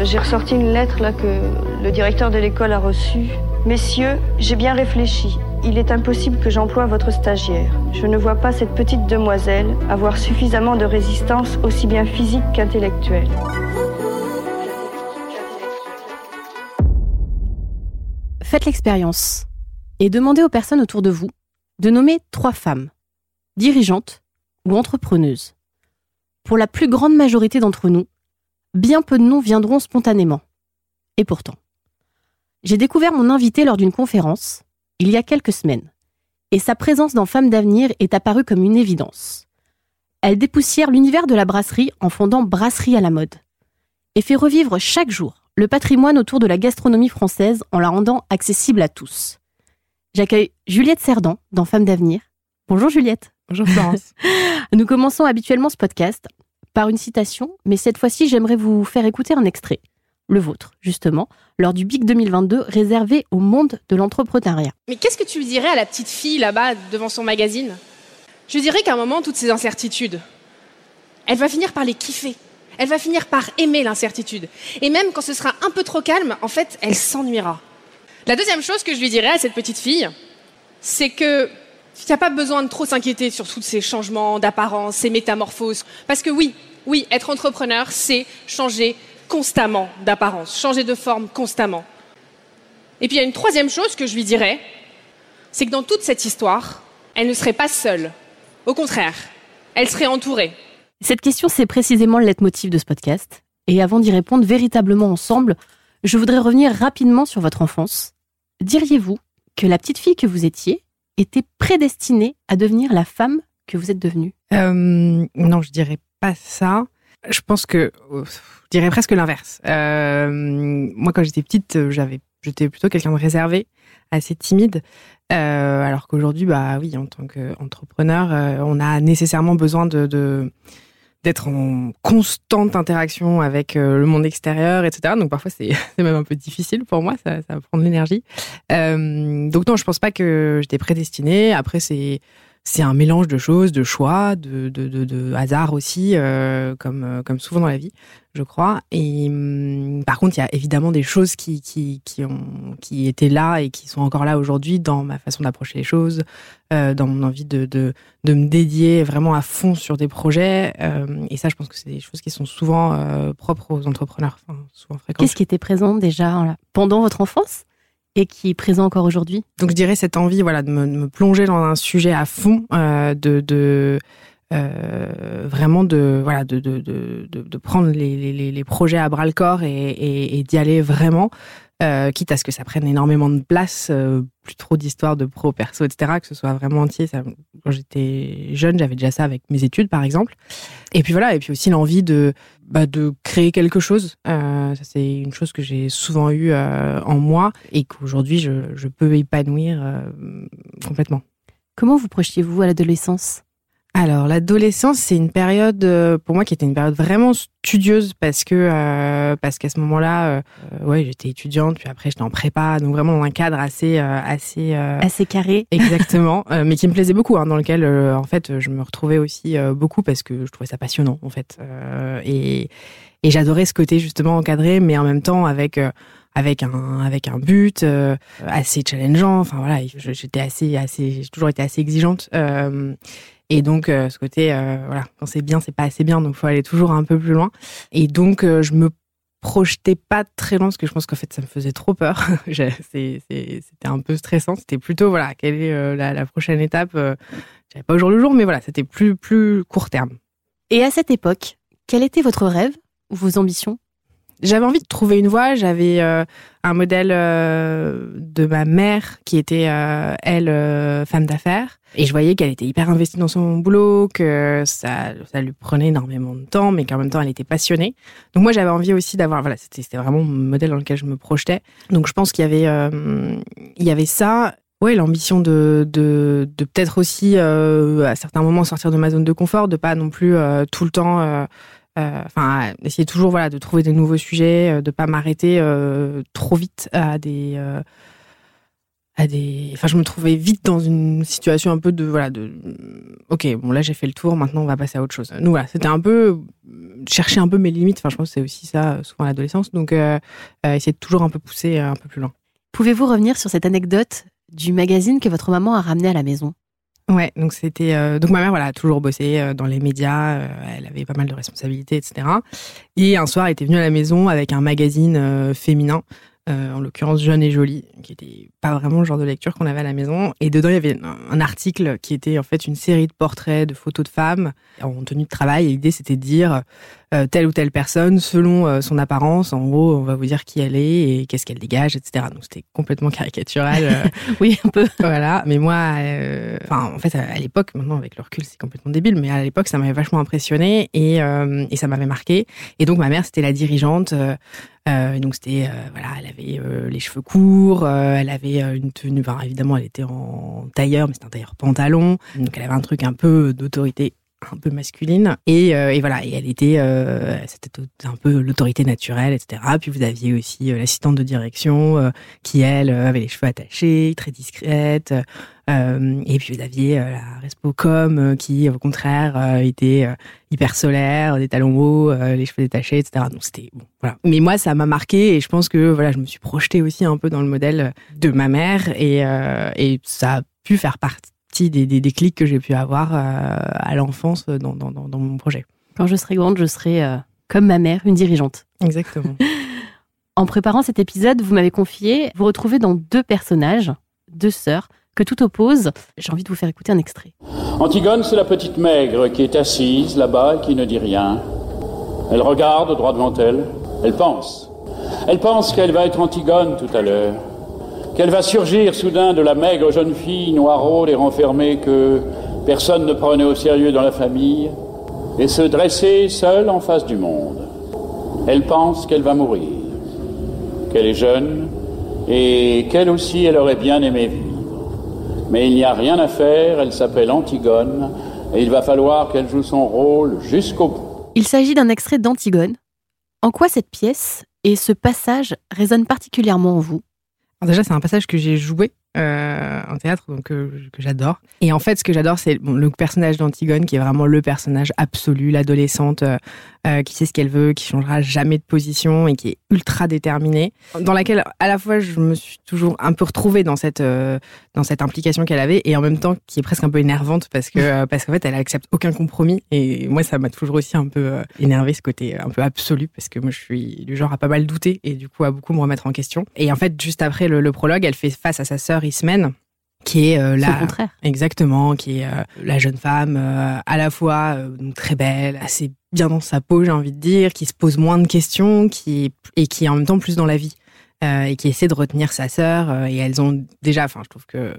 J'ai ressorti une lettre là que le directeur de l'école a reçue. Messieurs, j'ai bien réfléchi. Il est impossible que j'emploie votre stagiaire. Je ne vois pas cette petite demoiselle avoir suffisamment de résistance aussi bien physique qu'intellectuelle. Faites l'expérience et demandez aux personnes autour de vous de nommer trois femmes, dirigeantes ou entrepreneuses. Pour la plus grande majorité d'entre nous, bien peu de noms viendront spontanément. Et pourtant, j'ai découvert mon invité lors d'une conférence, il y a quelques semaines, et sa présence dans Femmes d'avenir est apparue comme une évidence. Elle dépoussière l'univers de la brasserie en fondant Brasserie à la mode, et fait revivre chaque jour le patrimoine autour de la gastronomie française en la rendant accessible à tous. J'accueille Juliette Cerdan dans Femmes d'avenir. Bonjour Juliette. Bonjour Florence. Nous commençons habituellement ce podcast par une citation, mais cette fois-ci j'aimerais vous faire écouter un extrait, le vôtre justement, lors du BIC 2022 réservé au monde de l'entrepreneuriat. Mais qu'est-ce que tu dirais à la petite fille là-bas devant son magazine? Je dirais qu'à un moment, toutes ces incertitudes, elle va finir par les kiffer. Elle va finir par aimer l'incertitude. Et même quand ce sera un peu trop calme, en fait, elle s'ennuiera. La deuxième chose que je lui dirais à cette petite fille, c'est que n'y a pas besoin de trop s'inquiéter sur tous ces changements d'apparence, ces métamorphoses. Parce que oui, oui, être entrepreneur, c'est changer constamment d'apparence, changer de forme constamment. Et puis il y a une troisième chose que je lui dirais, c'est que dans toute cette histoire, elle ne serait pas seule. Au contraire, elle serait entourée. Cette question, c'est précisément le leitmotiv de ce podcast. Et avant d'y répondre véritablement ensemble, je voudrais revenir rapidement sur votre enfance. Diriez-vous que la petite fille que vous étiez était prédestinée à devenir la femme que vous êtes devenue? Euh, Non, je dirais pas ça. Je pense que je dirais presque l'inverse. Euh, moi, quand j'étais petite, j'avais, j'étais plutôt quelqu'un de réservé, assez timide. Euh, alors qu'aujourd'hui, bah oui, en tant qu'entrepreneur, euh, on a nécessairement besoin de, de d'être en constante interaction avec le monde extérieur, etc. Donc parfois c'est même un peu difficile pour moi, ça, ça va prendre l'énergie. Donc non, je pense pas que j'étais prédestinée. Après c'est c'est un mélange de choses, de choix, de, de, de, hasard aussi, euh, comme, euh, comme souvent dans la vie, je crois. Et hum, par contre, il y a évidemment des choses qui, qui, qui, ont, qui étaient là et qui sont encore là aujourd'hui dans ma façon d'approcher les choses, euh, dans mon envie de, de, de me dédier vraiment à fond sur des projets. Et ça, je pense que c'est des choses qui sont souvent propres aux entrepreneurs, souvent fréquentes. Qu'est-ce qui était présent déjà pendant votre enfance? Et qui est présent encore aujourd'hui Donc je dirais cette envie voilà, de, me, plonger dans un sujet à fond, euh, de, euh, vraiment de, voilà, de, de, prendre les, projets à bras le corps et, et d'y aller vraiment. Euh, quitte à ce que ça prenne énormément de place, euh, plus trop d'histoires de pro, perso, etc., que ce soit vraiment entier. Ça, quand j'étais jeune, j'avais déjà ça avec mes études, par exemple. Et puis voilà, et puis aussi l'envie de, bah, de créer quelque chose. Euh, ça, c'est une chose que j'ai souvent eu euh, en moi et qu'aujourd'hui, je, je peux épanouir euh, complètement. Comment vous projetiez-vous à l'adolescence? Alors l'adolescence, c'est une période euh, pour moi qui était une période vraiment studieuse parce que euh, parce qu'à ce moment-là, euh, ouais, j'étais étudiante, puis après j'étais en prépa, donc vraiment dans un cadre assez assez assez carré. Exactement, mais qui me plaisait beaucoup, hein, dans lequel en fait je me retrouvais aussi beaucoup parce que je trouvais ça passionnant en fait et et j'adorais ce côté justement encadré, mais en même temps avec avec un avec un but assez challengeant. Enfin voilà, j'étais assez assez j'ai toujours été assez exigeante. Et donc, euh, ce côté, euh, voilà, quand c'est bien, c'est pas assez bien, donc faut aller toujours un peu plus loin. Et donc, euh, je me projetais pas très loin parce que je pense qu'en fait, ça me faisait trop peur. c'était un peu stressant. C'était plutôt, voilà, quelle est la, la, prochaine étape J'avais pas au jour le jour, mais voilà, c'était plus, plus court terme. Et à cette époque, quel était votre rêve ou vos ambitions? J'avais envie de trouver une voie. J'avais euh, un modèle euh, de ma mère qui était, euh, elle, femme d'affaires. Et je voyais qu'elle était hyper investie dans son boulot, que ça, ça lui prenait énormément de temps, mais qu'en même temps, elle était passionnée. Donc moi, j'avais envie aussi d'avoir... Voilà, c'était vraiment mon modèle dans lequel je me projetais. Donc je pense qu'il y avait, il y avait ça. Ouais, l'ambition de, de, peut-être aussi, à certains moments, sortir de ma zone de confort, de pas non plus tout le temps euh, enfin, essayer toujours voilà de trouver des nouveaux sujets, euh, de pas m'arrêter euh, trop vite à des à des. Enfin, je me trouvais vite dans une situation un peu de voilà de. Ok, bon là j'ai fait le tour, maintenant on va passer à autre chose. Nous voilà, c'était un peu chercher un peu mes limites. Enfin, je pense que c'est aussi ça souvent l'adolescence. Donc essayer de toujours un peu pousser un peu plus loin. Pouvez-vous revenir sur cette anecdote du magazine que votre maman a ramené à la maison? Ouais, donc c'était euh, donc ma mère voilà a toujours bossé euh, dans les médias, euh, elle avait pas mal de responsabilités, etc. Et un soir, elle était venue à la maison avec un magazine féminin euh, en l'occurrence Jeune et Jolie, qui était pas vraiment le genre de lecture qu'on avait à la maison. Et dedans, il y avait un, article qui était en fait une série de portraits, de photos de femmes en tenue de travail. Et l'idée, c'était de dire euh, telle ou telle personne, selon euh, son apparence, en gros, on va vous dire qui elle est et qu'est-ce qu'elle dégage, etc. Donc c'était complètement caricatural. oui, un peu. Voilà. Mais moi, enfin, en fait, à, l'époque, maintenant avec le recul, c'est complètement débile, mais à l'époque, ça m'avait vachement impressionné et, et ça m'avait marqué. Et donc ma mère, c'était la dirigeante. Euh, donc c'était euh, voilà, elle avait euh, les cheveux courts, elle avait une tenue, enfin, évidemment elle était en tailleur, mais c'était un tailleur pantalon, donc elle avait un truc un peu d'autorité un peu masculine et, et, voilà et elle était c'était un peu l'autorité naturelle etc puis vous aviez aussi l'assistante de direction qui elle avait les cheveux attachés très discrète euh, et puis vous aviez euh, la Respocom euh, qui, au contraire, était hyper solaire, des talons hauts, les cheveux détachés, etc. Donc c'était bon, voilà. Mais moi, ça m'a marqué et je pense que voilà, je me suis projetée aussi un peu dans le modèle de ma mère et, et ça a pu faire partie des, des, des clics que j'ai pu avoir à l'enfance dans, dans, dans, mon projet. Quand je serai grande, je serai comme ma mère, une dirigeante. Exactement. en préparant cet épisode, vous m'avez confié vous retrouvez dans deux personnages, deux sœurs, que tout oppose. J'ai envie de vous faire écouter un extrait. Antigone, c'est la petite maigre qui est assise là-bas et qui ne dit rien. Elle regarde droit devant elle. Elle pense. Elle pense qu'elle va être Antigone tout à l'heure. Qu'elle va surgir soudain de la maigre jeune fille noiraude et renfermée que personne ne prenait au sérieux dans la famille et se dresser seule en face du monde. Elle pense qu'elle va mourir, qu'elle est jeune et qu'elle aussi elle aurait bien aimé vivre. Mais il n'y a rien à faire, elle s'appelle Antigone, et il va falloir qu'elle joue son rôle jusqu'au bout. Il s'agit d'un extrait d'Antigone. En quoi cette pièce et ce passage résonnent particulièrement en vous? Déjà, c'est un passage que j'ai joué euh, en théâtre, euh, que j'adore. Et en fait, ce que j'adore, c'est le personnage d'Antigone, qui est vraiment le personnage absolu, l'adolescente euh, euh, qui sait ce qu'elle veut, qui changera jamais de position et qui est ultra déterminée, dans laquelle à la fois je me suis toujours un peu retrouvée dans cette dans cette implication qu'elle avait et en même temps qui est presque un peu énervante parce que parce qu'en fait elle accepte aucun compromis et moi ça m'a toujours aussi un peu énervé ce côté un peu absolu parce que moi je suis du genre à pas mal douter et du coup à beaucoup me remettre en question. Et en fait juste après le prologue, elle fait face à sa sœur Qui est euh, la contraire. exactement qui est euh, la jeune femme euh, à la fois très belle assez bien dans sa peau j'ai envie de dire qui se pose moins de questions qui et qui est en même temps plus dans la vie et qui essaie de retenir sa sœur et elles ont déjà enfin je trouve que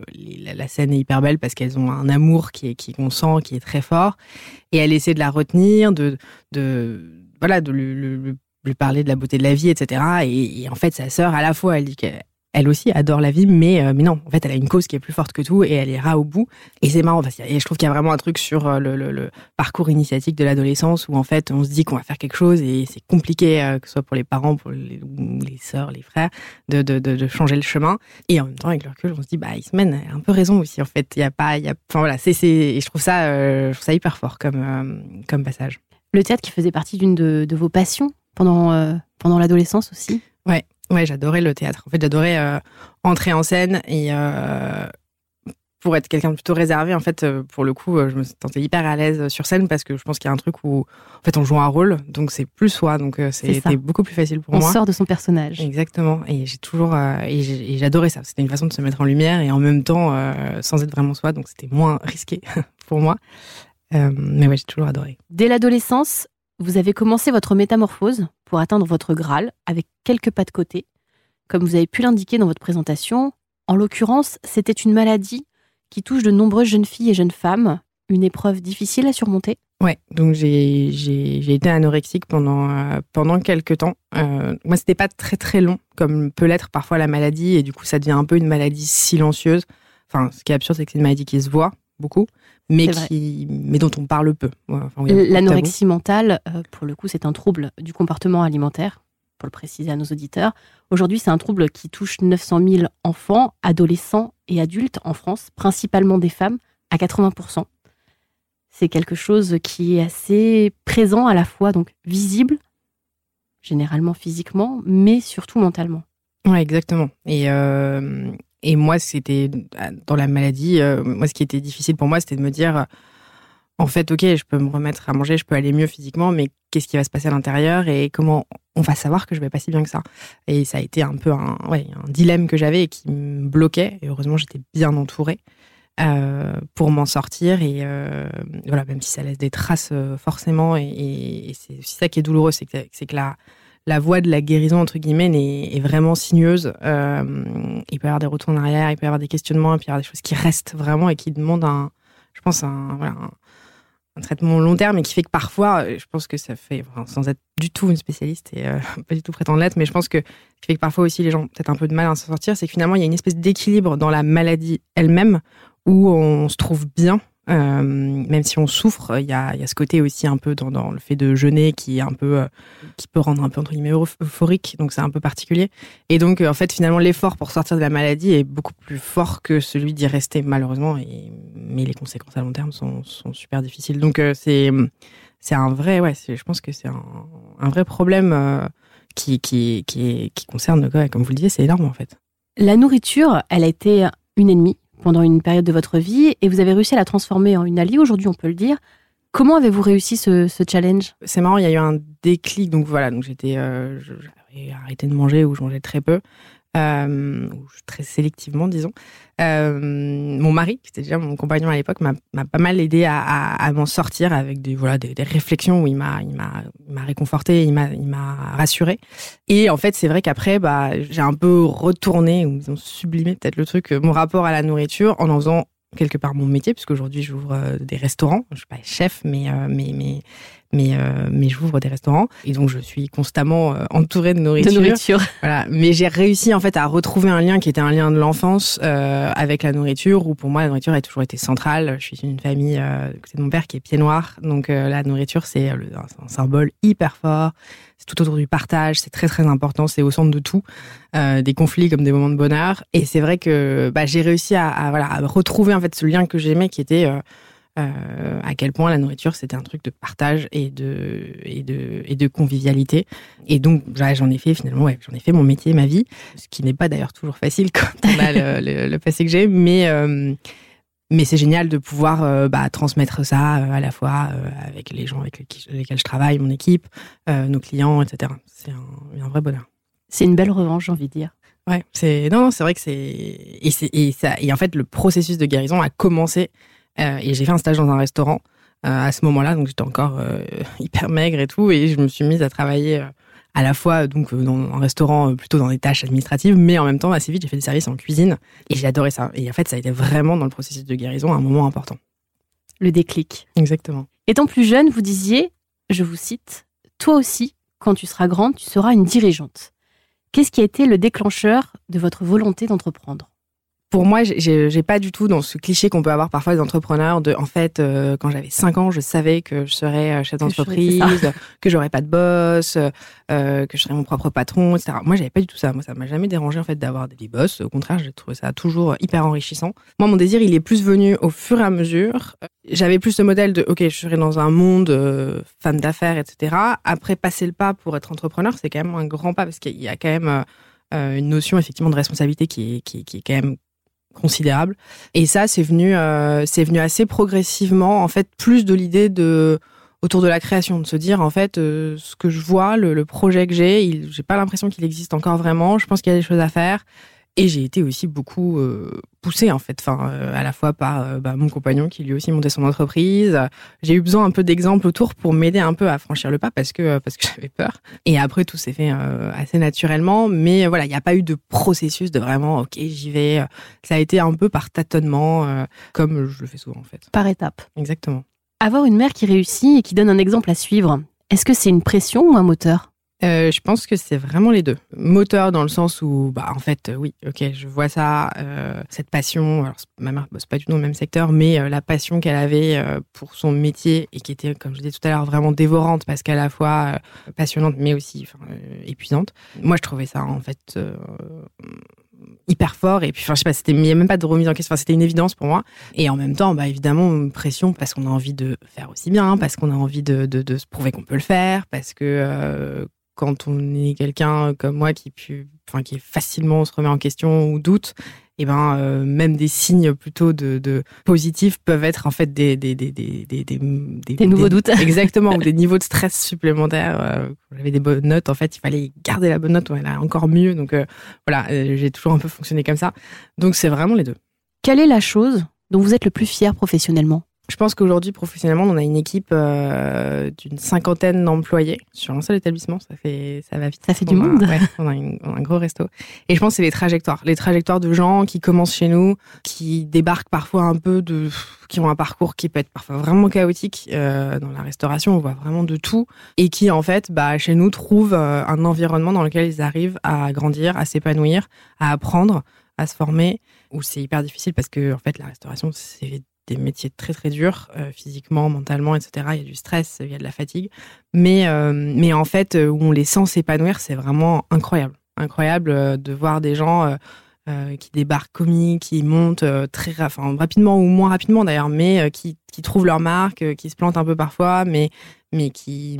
la, scène est hyper belle parce qu'elles ont un amour qui est qui qu'on sent qui est très fort et elle essaie de la retenir de de voilà de lui, lui, parler de la beauté de la vie etc et, et en fait sa sœur à la fois elle dit qu'elle elle aussi adore la vie, mais, euh, mais non, en fait, elle a une cause qui est plus forte que tout et elle ira au bout. Et c'est marrant parce que je trouve qu'il y a vraiment un truc sur euh, le, le, le parcours initiatique de l'adolescence où en fait, on se dit qu'on va faire quelque chose et c'est compliqué, euh, que ce soit pour les parents, pour les, les sœurs, les frères, de, de, de, de, changer le chemin. Et en même temps, avec le recul, on se dit, bah, Ismène a un peu raison aussi, en fait. Il y a pas, il y a, enfin voilà, c'est, c'est, et je trouve ça, euh, je trouve ça hyper fort comme, comme passage. Le théâtre qui faisait partie d'une de, de vos passions pendant, pendant l'adolescence aussi? Ouais, Ouais, j'adorais le théâtre. En fait, j'adorais euh, entrer en scène et euh, pour être quelqu'un de plutôt réservé, en fait, euh, pour le coup, je me sentais hyper à l'aise sur scène parce que je pense qu'il y a un truc où, en fait, on joue un rôle, donc c'est plus soi, donc c'était beaucoup plus facile pour on moi. On sort de son personnage. Exactement. Et j'ai toujours, et j'adorais ça. C'était une façon de se mettre en lumière et en même temps sans être vraiment soi, donc c'était moins risqué pour moi. mais ouais, j'ai toujours adoré. Dès l'adolescence, vous avez commencé votre métamorphose pour atteindre votre Graal avec quelques pas de côté. Comme vous avez pu l'indiquer dans votre présentation, en l'occurrence, c'était une maladie qui touche de nombreuses jeunes filles et jeunes femmes, une épreuve difficile à surmonter. Ouais, donc j'ai, été anorexique pendant, euh, pendant quelques temps. Euh, moi, c'était pas très très long, comme peut l'être parfois la maladie, et du coup, ça devient un peu une maladie silencieuse. Enfin, ce qui est absurde, c'est que c'est une maladie qui se voit beaucoup, mais, qui, mais dont on parle peu. L'anorexie mentale, euh, pour le coup, c'est un trouble du comportement alimentaire, pour le préciser à nos auditeurs. Aujourd'hui, c'est un trouble qui touche 900 000 enfants, adolescents et adultes en France, principalement des femmes, à 80%. C'est quelque chose qui est assez présent à la fois, donc visible, généralement physiquement, mais surtout mentalement. Ouais, exactement. Et, euh, et moi, c'était dans la maladie, euh, moi, ce qui était difficile pour moi, c'était de me dire, en fait, ok, je peux me remettre à manger, je peux aller mieux physiquement, mais qu'est-ce qui va se passer à l'intérieur et comment on va savoir que je vais pas si bien que ça? Et ça a été un peu un, dilemme que j'avais et qui me bloquait. Et heureusement, j'étais bien entourée. Euh, pour m'en sortir et euh, voilà même si ça laisse des traces forcément et, et, c'est aussi ça qui est douloureux c'est que c'est que la la voie de la guérison entre guillemets est, vraiment sinueuse. Euh, il peut y avoir des retours en arrière il peut y avoir des questionnements il y avoir des choses qui restent vraiment et qui demandent un je pense un voilà un traitement long terme et qui fait que parfois, euh, je pense que ça fait, sans être du tout une spécialiste et euh, pas du tout prétendre l'être, mais je pense que ce qui fait que parfois aussi les gens ont peut-être un peu de mal à s'en sortir, c'est que finalement il y a une espèce d'équilibre dans la maladie elle-même où on se trouve bien euh, même si on souffre, il y a, ce côté aussi un peu dans, le fait de jeûner qui est un peu, euh, qui peut rendre un peu entre guillemets euphorique, donc c'est un peu particulier. Et donc en fait finalement l'effort pour sortir de la maladie est beaucoup plus fort que celui d'y rester malheureusement. Et, mais les conséquences à long terme sont, super difficiles. Donc euh, c'est c'est un vrai, ouais, je pense que c'est un, vrai problème qui, qui, qui, qui concerne, comme vous le disiez, c'est énorme en fait. La nourriture, elle a été une ennemie pendant une période de votre vie et vous avez réussi à la transformer en une alliée, aujourd'hui on peut le dire. Comment avez-vous réussi ce, challenge? C'est marrant, il y a eu un déclic, donc voilà, donc j'étais, euh, j'avais arrêté de manger ou je mangeais très peu euh, très sélectivement, disons. Euh, mon mari, qui était déjà mon compagnon à l'époque, m'a pas mal aidé à, m'en sortir avec des voilà des, réflexions où il m'a réconforté, il m'a rassuré. Et en fait, c'est vrai qu'après, bah j'ai un peu retourné ou disons sublimé peut-être le truc, mon rapport à la nourriture en en faisant quelque part mon métier, puisque aujourd'hui j'ouvre euh, des restaurants. Je suis pas chef, mais mais euh, mais j'ouvre des restaurants et donc je suis constamment euh, entourée de nourriture. De nourriture. Voilà, mais j'ai réussi en fait à retrouver un lien qui était un lien de l'enfance euh, avec la nourriture, où pour moi la nourriture a toujours été centrale. Je suis d'une famille euh, de mon père qui est pied noir, donc la nourriture c'est un symbole hyper fort. C'est tout autour du partage, c'est très très important, c'est au centre de tout, des conflits comme des moments de bonheur. Et c'est vrai que bah, j'ai réussi à, à, voilà à retrouver en fait ce lien que j'aimais qui était euh, à quel point la nourriture c'était un truc de partage et de et de et de convivialité et donc j'en ai fait finalement ouais, j'en ai fait mon métier ma vie ce qui n'est pas d'ailleurs toujours facile quand on a le, le, le, passé que j'ai mais euh, mais c'est génial de pouvoir euh, bah, transmettre ça euh, à la fois euh, avec les gens avec lesquels je travaille, mon équipe, nos clients, etc. C'est un, un vrai bonheur. C'est une belle revanche, j'ai envie de dire. Ouais, c'est non, non c'est vrai que c'est et, et ça et en fait le processus de guérison a commencé et j'ai fait un stage dans un restaurant euh, à ce moment-là, donc j'étais encore euh, hyper maigre et tout, et je me suis mise à travailler à la fois donc dans un restaurant plutôt dans des tâches administratives, mais en même temps assez vite j'ai fait des services en cuisine et j'ai adoré ça. Et en fait ça a été vraiment dans le processus de guérison un moment important. Le déclic. Exactement. Étant plus jeune, vous disiez, je vous cite, toi aussi, quand tu seras grande, tu seras une dirigeante. Qu'est-ce qui a été le déclencheur de votre volonté d'entreprendre? Pour moi, j'ai pas du tout dans ce cliché qu'on peut avoir parfois des entrepreneurs de, en fait, euh, quand j'avais 5 ans, je savais que je serais euh, chef d'entreprise, que j'aurais pas de boss, euh, que je serais mon propre patron, etc. Moi, j'avais pas du tout ça. Moi, ça m'a jamais dérangé en fait d'avoir des boss. Au contraire, j'ai trouvé ça toujours hyper enrichissant. Moi, mon désir, il est plus venu au fur et à mesure. J'avais plus ce modèle de, ok, je serais dans un monde euh, femme d'affaires, etc. Après, passer le pas pour être entrepreneur, c'est quand même un grand pas parce qu'il y a quand même une notion effectivement de responsabilité qui est, qui, qui est quand même considérable. Et ça, c'est venu, euh, c'est venu assez progressivement, en fait, plus de l'idée de autour de la création, de se dire en fait euh, ce que je vois, le, le projet que j'ai, j'ai pas l'impression qu'il existe encore vraiment. Je pense qu'il y a des choses à faire. Et j'ai été aussi beaucoup euh, poussée en fait, enfin euh, à la fois par euh, bah, mon compagnon qui lui aussi montait son entreprise. J'ai eu besoin un peu d'exemples autour pour m'aider un peu à franchir le pas parce que parce que j'avais peur. Et après tout s'est fait assez naturellement, mais voilà, il n'y a pas eu de processus de vraiment ok j'y vais. Ça a été un peu par tâtonnement, comme je le fais souvent en fait. Par étapes. Exactement. Avoir une mère qui réussit et qui donne un exemple à suivre, est-ce que c'est une pression ou un moteur? Euh, je pense que c'est vraiment les deux. Moteur dans le sens où, bah, en fait, euh, oui, ok, je vois ça, euh, cette passion. Alors, ma mère bosse pas du tout dans le même secteur, mais la passion qu'elle avait pour son métier et qui était, comme je disais tout à l'heure, vraiment dévorante parce qu'à la fois passionnante, mais aussi épuisante. Moi, je trouvais ça en fait hyper fort et puis enfin je sais pas c'était il y a même pas de remise en question enfin, c'était une évidence pour moi et en même temps bah évidemment pression parce qu'on a envie de faire aussi bien parce qu'on a envie de, se prouver qu'on peut le faire parce que quand on est quelqu'un comme moi qui, enfin, qui facilement se remet en question ou doute, et eh ben euh, même des signes plutôt de, de, positifs peuvent être en fait des des des des des, des, des nouveaux doutes. Exactement ou des niveaux de stress supplémentaires. Euh, j'avais des bonnes notes en fait il fallait garder la bonne note ou elle a encore mieux. Donc euh, voilà j'ai toujours un peu fonctionné comme ça. Donc c'est vraiment les deux. Quelle est la chose dont vous êtes le plus fier professionnellement? Je pense qu'aujourd'hui, professionnellement, on a une équipe euh, d'une cinquantaine d'employés sur un seul établissement. Ça fait, ça va vite. Ça fait du monde. Ouais, on, a un gros resto. Et je pense que c'est les trajectoires, les trajectoires de gens qui commencent chez nous, qui débarquent parfois un peu de, qui ont un parcours qui peut être parfois vraiment chaotique euh, dans la restauration. On voit vraiment de tout et qui en fait, bah, chez nous, trouvent euh, un environnement dans lequel ils arrivent à grandir, à s'épanouir, à apprendre, à se former. Où c'est hyper difficile parce que en fait, la restauration, c'est des métiers très très durs, euh, physiquement, mentalement, etc. Il y a du stress, il y a de la fatigue. Mais, euh, mais en fait, euh, où on les sent s'épanouir, c'est vraiment incroyable. Incroyable de voir des gens qui débarquent commis, qui montent très enfin, rapidement ou moins rapidement d'ailleurs, mais qui, qui, trouvent leur marque, qui se plantent un peu parfois, mais, mais qui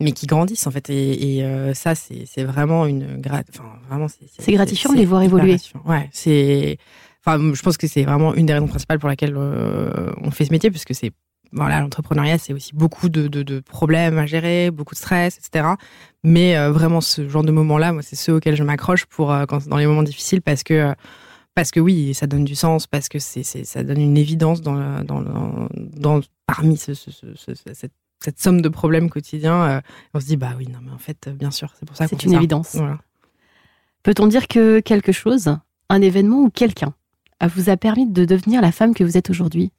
mais qui grandissent en fait et, et ça c'est vraiment une enfin vraiment c'est gratifiant de les voir évoluer ouais c'est Enfin, je pense que c'est vraiment une des raisons principales pour laquelle euh, on fait ce métier, puisque c'est voilà, l'entrepreneuriat, c'est aussi beaucoup de, de, de, problèmes à gérer, beaucoup de stress, etc. Mais euh, vraiment, ce genre de moments-là, moi, c'est ceux auxquels je m'accroche pour euh, quand dans les moments difficiles, parce que parce que oui, ça donne du sens, parce que c'est ça donne une évidence dans dans, dans parmi ce, ce, ce, cette, cette, somme de problèmes quotidiens. on se dit bah oui, non, mais en fait, bien sûr, c'est pour ça. C'est une évidence. Voilà. Peut-on dire que quelque chose, un événement ou quelqu'un? Vous a permis de devenir la femme que vous êtes aujourd'hui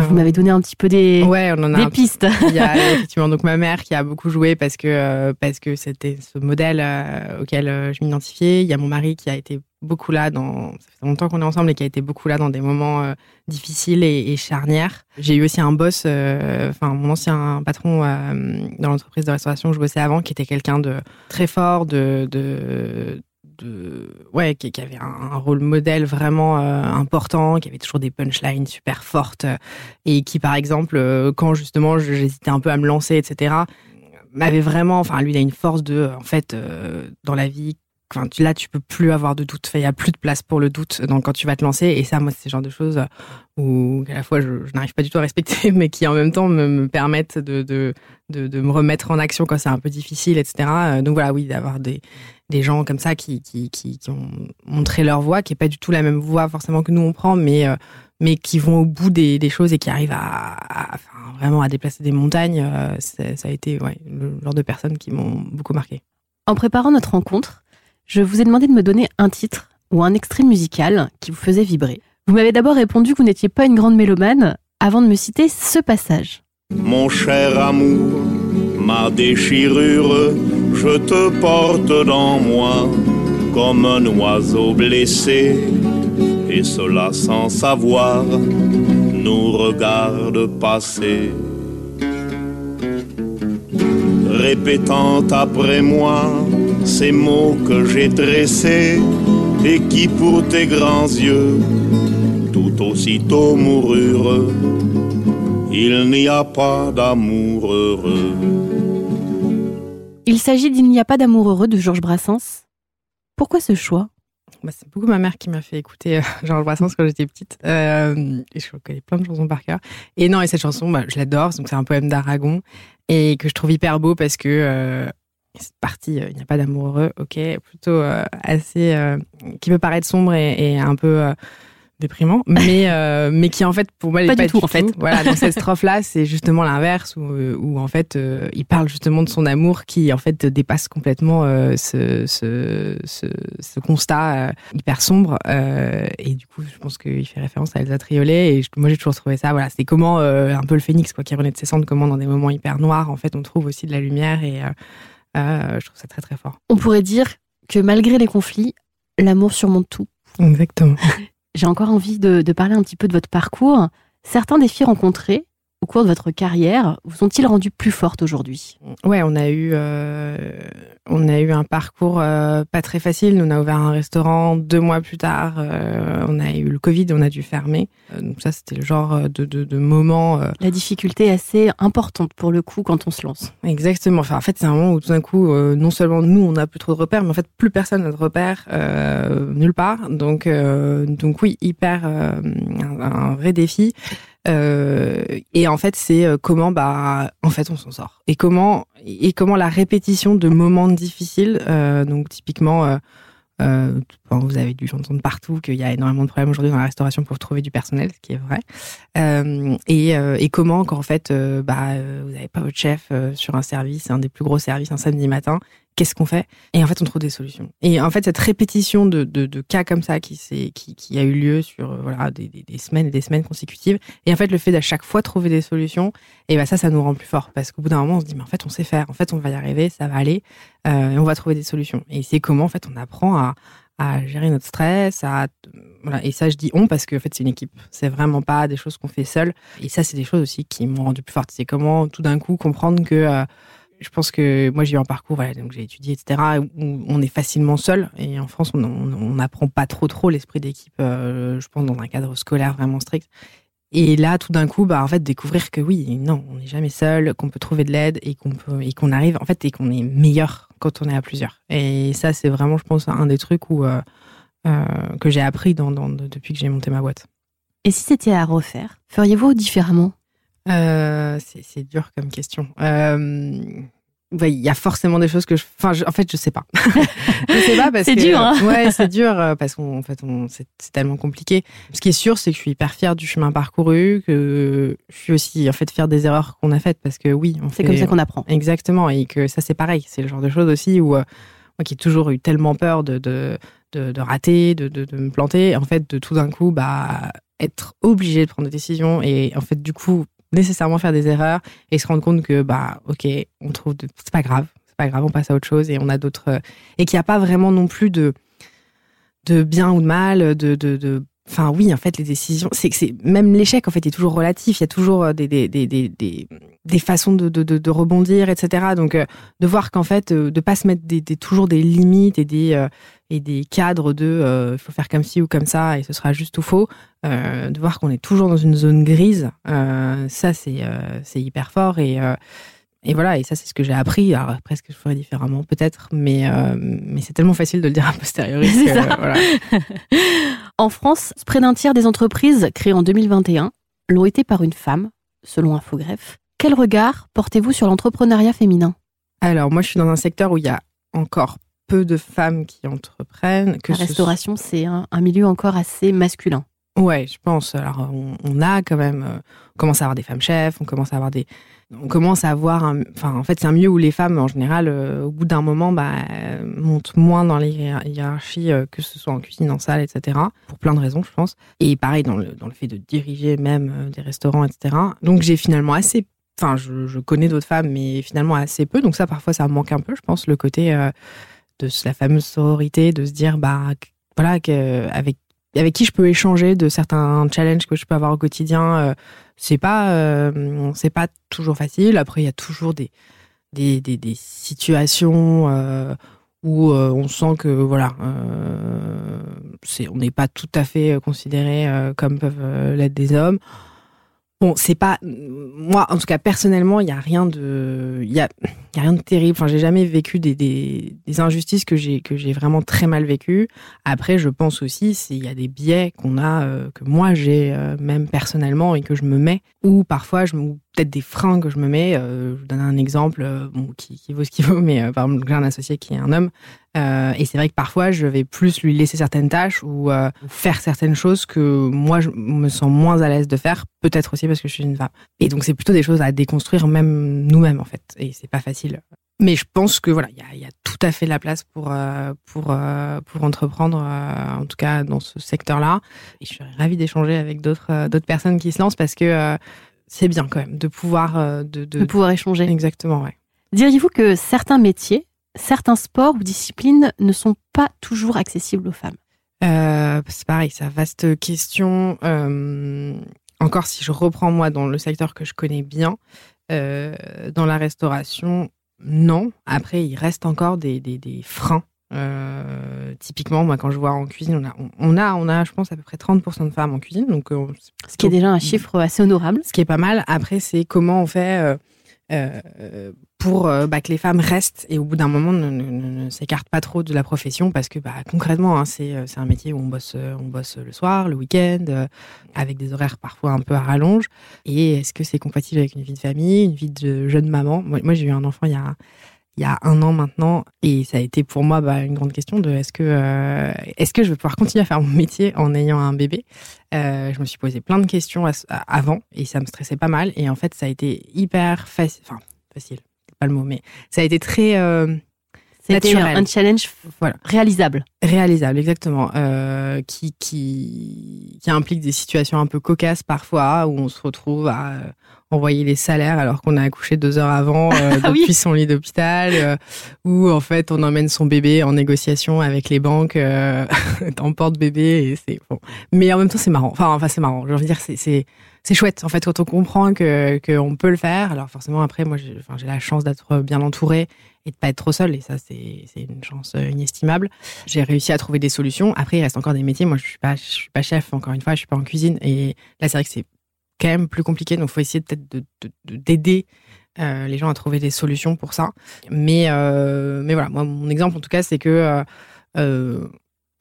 vous euh, m'avez donné un petit peu des, ouais, on en a des pistes. Il y a effectivement donc ma mère qui a beaucoup joué parce que euh, parce que c'était ce modèle euh, auquel je m'identifiais. Il y a mon mari qui a été beaucoup là dans ça fait longtemps qu'on est ensemble et qui a été beaucoup là dans des moments difficiles et, et charnières. J'ai eu aussi un boss, enfin mon ancien patron dans l'entreprise de restauration où je bossais avant, qui était quelqu'un de très fort, de, de de ouais qui, avait un, rôle modèle vraiment euh, important qui avait toujours des punchlines super fortes euh, et qui par exemple euh, quand justement j'hésitais un peu à me lancer etc m'avait vraiment enfin lui il a une force de en fait dans la vie Enfin, là, tu peux plus avoir de doute. Il y a plus de place pour le doute donc, quand tu vas te lancer. Et ça, moi, c'est ce genre de choses où, à la fois, je, n'arrive pas du tout à respecter, mais qui, en même temps, me, permettent de, de, de, me remettre en action quand c'est un peu difficile, etc. Donc, voilà, oui, d'avoir des, des gens comme ça qui, qui, qui, ont montré leur voie, qui est pas du tout la même voie forcément que nous on prend, mais, euh, mais qui vont au bout des, des choses et qui arrivent à, vraiment à déplacer des montagnes. Euh, ça a été ouais, le genre de personnes qui m'ont beaucoup marqué. En préparant notre rencontre, je vous ai demandé de me donner un titre ou un extrait musical qui vous faisait vibrer. Vous m'avez d'abord répondu que vous n'étiez pas une grande mélomane avant de me citer ce passage. Mon cher amour, ma déchirure, je te porte dans moi comme un oiseau blessé, et cela sans savoir, nous regarde passer. Répétant après moi ces mots que j'ai dressés et qui pour tes grands yeux tout aussitôt moururent. Il n'y a pas d'amour heureux. Il s'agit d'Il n'y a pas d'amour heureux de Georges Brassens. Pourquoi ce choix? Bah, c'est beaucoup ma mère qui m'a fait écouter euh, Georges Brassens quand j'étais petite. Euh, et je connais plein de chansons par cœur. Et non, et cette chanson, bah, je l'adore. Donc c'est un poème d'Aragon et que je trouve hyper beau parce que euh, cette partie, il n'y a pas d'amour heureux, ok, plutôt assez, qui peut paraître sombre et un peu déprimant, mais euh, mais qui en fait pour moi pas, pas du tout en fait. Voilà, dans cette strophe là, c'est justement l'inverse où, où en fait euh, il parle justement de son amour qui en fait dépasse complètement euh, ce, ce, ce, ce, constat hyper sombre et du coup je pense qu'il fait référence à Elsa Triolet et moi j'ai toujours trouvé ça voilà c'est comment un peu le phénix quoi qui renaît de ses cendres comment dans des moments hyper noirs en fait on trouve aussi de la lumière et je trouve ça très très fort. On pourrait dire que malgré les conflits, l'amour surmonte tout. Exactement. j'ai encore envie de, parler un petit peu de votre parcours. Certains défis rencontrés au cours de votre carrière vous ont-ils rendu plus forte aujourd'hui? Ouais, on a eu euh, on a eu un parcours euh, pas très facile. On a ouvert un restaurant deux mois plus tard. Euh, on a eu le Covid, on a dû fermer. Donc ça, c'était le genre de, de, de moment. La difficulté est assez importante pour le coup quand on se lance. Exactement. Enfin, en fait, c'est un moment où tout d'un coup, non seulement nous, on n'a plus trop de repères, mais en fait, plus personne n'a de repères nulle part. Donc, donc oui, hyper un, un vrai défi. Euh, et en fait, c'est euh, comment bah en fait on s'en sort et comment et comment la répétition de moments difficiles. Euh, donc typiquement, euh, vous avez dû entendre partout qu'il y a énormément de problèmes aujourd'hui dans la restauration pour trouver du personnel, ce qui est vrai. et, et comment quand en fait bah vous n'avez pas votre chef sur un service, un des plus gros services un samedi matin, qu'est-ce qu'on fait Et en fait, on trouve des solutions. Et en fait, cette répétition de, de, cas comme ça qui, qui, qui, a eu lieu sur euh, voilà des, des, semaines et des semaines consécutives, et en fait, le fait d'à chaque fois trouver des solutions, et ben ça, ça nous rend plus fort parce qu'au bout d'un moment, on se dit mais en fait, on sait faire, en fait, on va y arriver, ça va aller, euh, et on va trouver des solutions. Et c'est comment en fait on apprend à, à gérer notre stress. Et ça, je dis on parce que en fait, c'est une équipe. C'est vraiment pas des choses qu'on fait seul. Et ça, c'est des choses aussi qui m'ont rendu plus forte. C'est comment tout d'un coup comprendre que euh, je pense que moi j'ai eu un parcours, voilà, donc j'ai étudié, etc., où on est facilement seul. Et en France, on n'apprend pas trop trop l'esprit d'équipe, euh, je pense, dans un cadre scolaire vraiment strict. Et là, tout d'un coup, bah, en fait, découvrir que oui, non, on n'est jamais seul, qu'on peut trouver de l'aide et qu'on peut et qu'on arrive, en fait, et qu'on est meilleur quand on est à plusieurs. Et ça, c'est vraiment, je pense, un des trucs où euh, euh, que j'ai appris dans, depuis que j'ai monté ma boîte. Et si c'était à refaire, feriez-vous différemment? Euh, c'est dur comme question. Euh, il y a forcément des choses que je. Enfin, en fait, je sais pas. je sais pas parce que. C'est dur, hein Ouais, c'est dur euh, parce qu'en fait, c'est tellement compliqué. Ce qui est sûr, c'est que je suis hyper fière du chemin parcouru, que je suis aussi en fait fière des erreurs qu'on a faites parce que oui, on C'est comme ça qu'on apprend. Exactement, et que ça, c'est pareil. C'est le genre de choses aussi où moi qui ai toujours eu tellement peur de de, de, de rater, de, de, de, me planter, en fait, de tout d'un coup, bah être obligé de prendre des décisions et en fait, du coup, nécessairement faire des erreurs et se rendre compte que, bah, ok, on trouve, de... c'est pas grave, c'est pas grave, on passe à autre chose et on a d'autres. Euh, et qu'il n'y a pas vraiment non plus de, de bien ou de mal, de, de, de Enfin oui, en fait, les décisions, c'est que c'est même l'échec en fait est toujours relatif. Il y a toujours euh, des des des des, des, façons de, de, de, rebondir, etc. Donc euh, de voir qu'en fait de pas se mettre des, toujours des limites et des et des cadres de il faut faire comme ci ou comme ça et ce sera juste ou faux. de voir qu'on est toujours dans une zone grise, ça c'est c'est hyper fort et et voilà, et ça, c'est ce que j'ai appris. Alors, après, ce que je ferais différemment, peut-être, mais, euh, mais c'est tellement facile de le dire a posteriori. Que, ça. Voilà. en France, près d'un tiers des entreprises créées en 2021 l'ont été par une femme, selon Infogreffe. Quel regard portez-vous sur l'entrepreneuriat féminin? Alors, moi, je suis dans un secteur où il y a encore peu de femmes qui entreprennent. Que La restauration, c'est un, un milieu encore assez masculin. Ouais, je pense. Alors, on, on a quand même, euh, on commence à avoir des femmes chefs, on commence à avoir des, on commence à avoir, enfin, en fait, c'est un milieu où les femmes, en général, euh, au bout d'un moment, bah, montent moins dans les hiérarchies, euh, que ce soit en cuisine, en salle, etc. Pour plein de raisons, je pense. Et pareil dans le dans le fait de diriger même des restaurants, etc. Donc, j'ai finalement assez enfin, je, connais d'autres femmes, mais finalement assez peu. Donc ça, parfois, ça manque un peu, je pense, le côté euh, de la fameuse sororité, de se dire, bah, voilà, avec avec qui je peux échanger de certains challenges que je peux avoir au quotidien. C'est pas, euh, pas toujours facile. Après, il y a toujours des, situations euh, où euh, on sent que voilà, c'est, on n'est pas tout à fait considéré comme peuvent l'être des hommes. Bon, c'est pas moi en tout cas personnellement, il y a rien de il y a, y a rien de terrible. Enfin, j'ai jamais vécu des, des, injustices que j'ai que j'ai vraiment très mal vécues. Après, je pense aussi c'est il y a des biais qu'on a euh, que moi j'ai euh, même personnellement et que je me mets ou parfois je me peut-être des freins que je me mets. Euh, je vous donne un exemple euh, qui, vaut ce qu'il vaut, mais euh, par exemple, j'ai un associé qui est un homme. Euh, et c'est vrai que parfois, je vais plus lui laisser certaines tâches ou faire certaines choses que moi, je me sens moins à l'aise de faire. Peut-être aussi parce que je suis une femme. Et donc, c'est plutôt des choses à déconstruire même nous-mêmes, en fait. Et c'est pas facile. Mais je pense que voilà, il y a, tout à fait la place pour pour pour entreprendre, en tout cas dans ce secteur-là. Et je serais ravie d'échanger avec d'autres d'autres personnes qui se lancent parce que c'est bien quand même de pouvoir euh, de, de, de, pouvoir échanger. Exactement, ouais. Diriez-vous que certains métiers, certains sports ou disciplines ne sont pas toujours accessibles aux femmes? Euh, C'est pareil, c'est vaste question. Euh, encore si je reprends moi dans le secteur que je connais bien, euh, dans la restauration, non. Après, il reste encore des, des, des freins. Euh, typiquement, moi, quand je vois en cuisine, on a, on, a, on a, je pense, à peu près 30% de femmes en cuisine. Donc, euh, ce qui est déjà un chiffre assez honorable. Ce qui est pas mal. Après, c'est comment on fait euh, pour bah, que les femmes restent et au bout d'un moment ne, ne, ne, ne s'écartent pas trop de la profession parce que bah, concrètement, hein, c'est un métier où on bosse, on bosse le soir, le week-end, avec des horaires parfois un peu à rallonge. Et est-ce que c'est compatible avec une vie de famille, une vie de jeune maman? Moi, moi j'ai eu un enfant il y a il y a un an maintenant et ça a été pour moi bah, une grande question de est-ce que euh, est-ce que je vais pouvoir continuer à faire mon métier en ayant un bébé? Euh, je me suis posé plein de questions avant et ça me stressait pas mal et en fait ça a été hyper facile enfin facile pas le mot mais ça a été très euh, c'était un challenge voilà. réalisable. Réalisable, exactement. Euh, qui, qui, qui implique des situations un peu cocasses parfois, où on se retrouve à euh, envoyer les salaires alors qu'on a accouché deux heures avant euh, depuis oui. son lit d'hôpital, euh, où en fait on emmène son bébé en négociation avec les banques en porte-bébé. et c'est bon. Mais en même temps c'est marrant. Enfin, enfin c'est marrant. Je veux dire, c'est c'est chouette en fait quand on comprend que qu'on peut le faire. Alors forcément après moi j'ai enfin, j'ai la chance d'être bien entourée et de pas être trop seule et ça c'est une chance inestimable. J'ai réussi à trouver des solutions. Après il reste encore des métiers. Moi je suis pas je suis pas chef encore une fois, je suis pas en cuisine et là c'est vrai que c'est quand même plus compliqué donc faut essayer peut-être de d'aider euh, les gens à trouver des solutions pour ça. Mais euh, mais voilà, moi mon exemple en tout cas c'est que euh, euh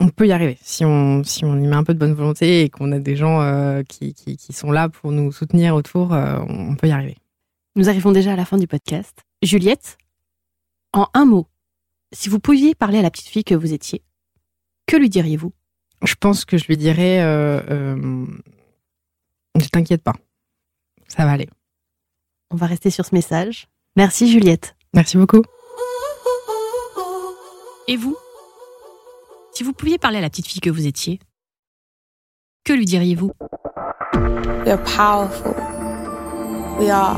on peut y arriver si on, si on y met un peu de bonne volonté et qu'on a des gens euh, qui, qui, sont là pour nous soutenir autour, euh, on peut y arriver. Nous arrivons déjà à la fin du podcast. Juliette, en un mot, si vous pouviez parler à la petite fille que vous étiez, que lui diriez-vous? Je pense que je lui dirais euh, Ne t'inquiète pas, ça va aller. On va rester sur ce message. Merci Juliette. Merci beaucoup. Et vous? Si vous pouviez parler à la petite fille que vous étiez, que lui diriez-vous? We are powerful. We are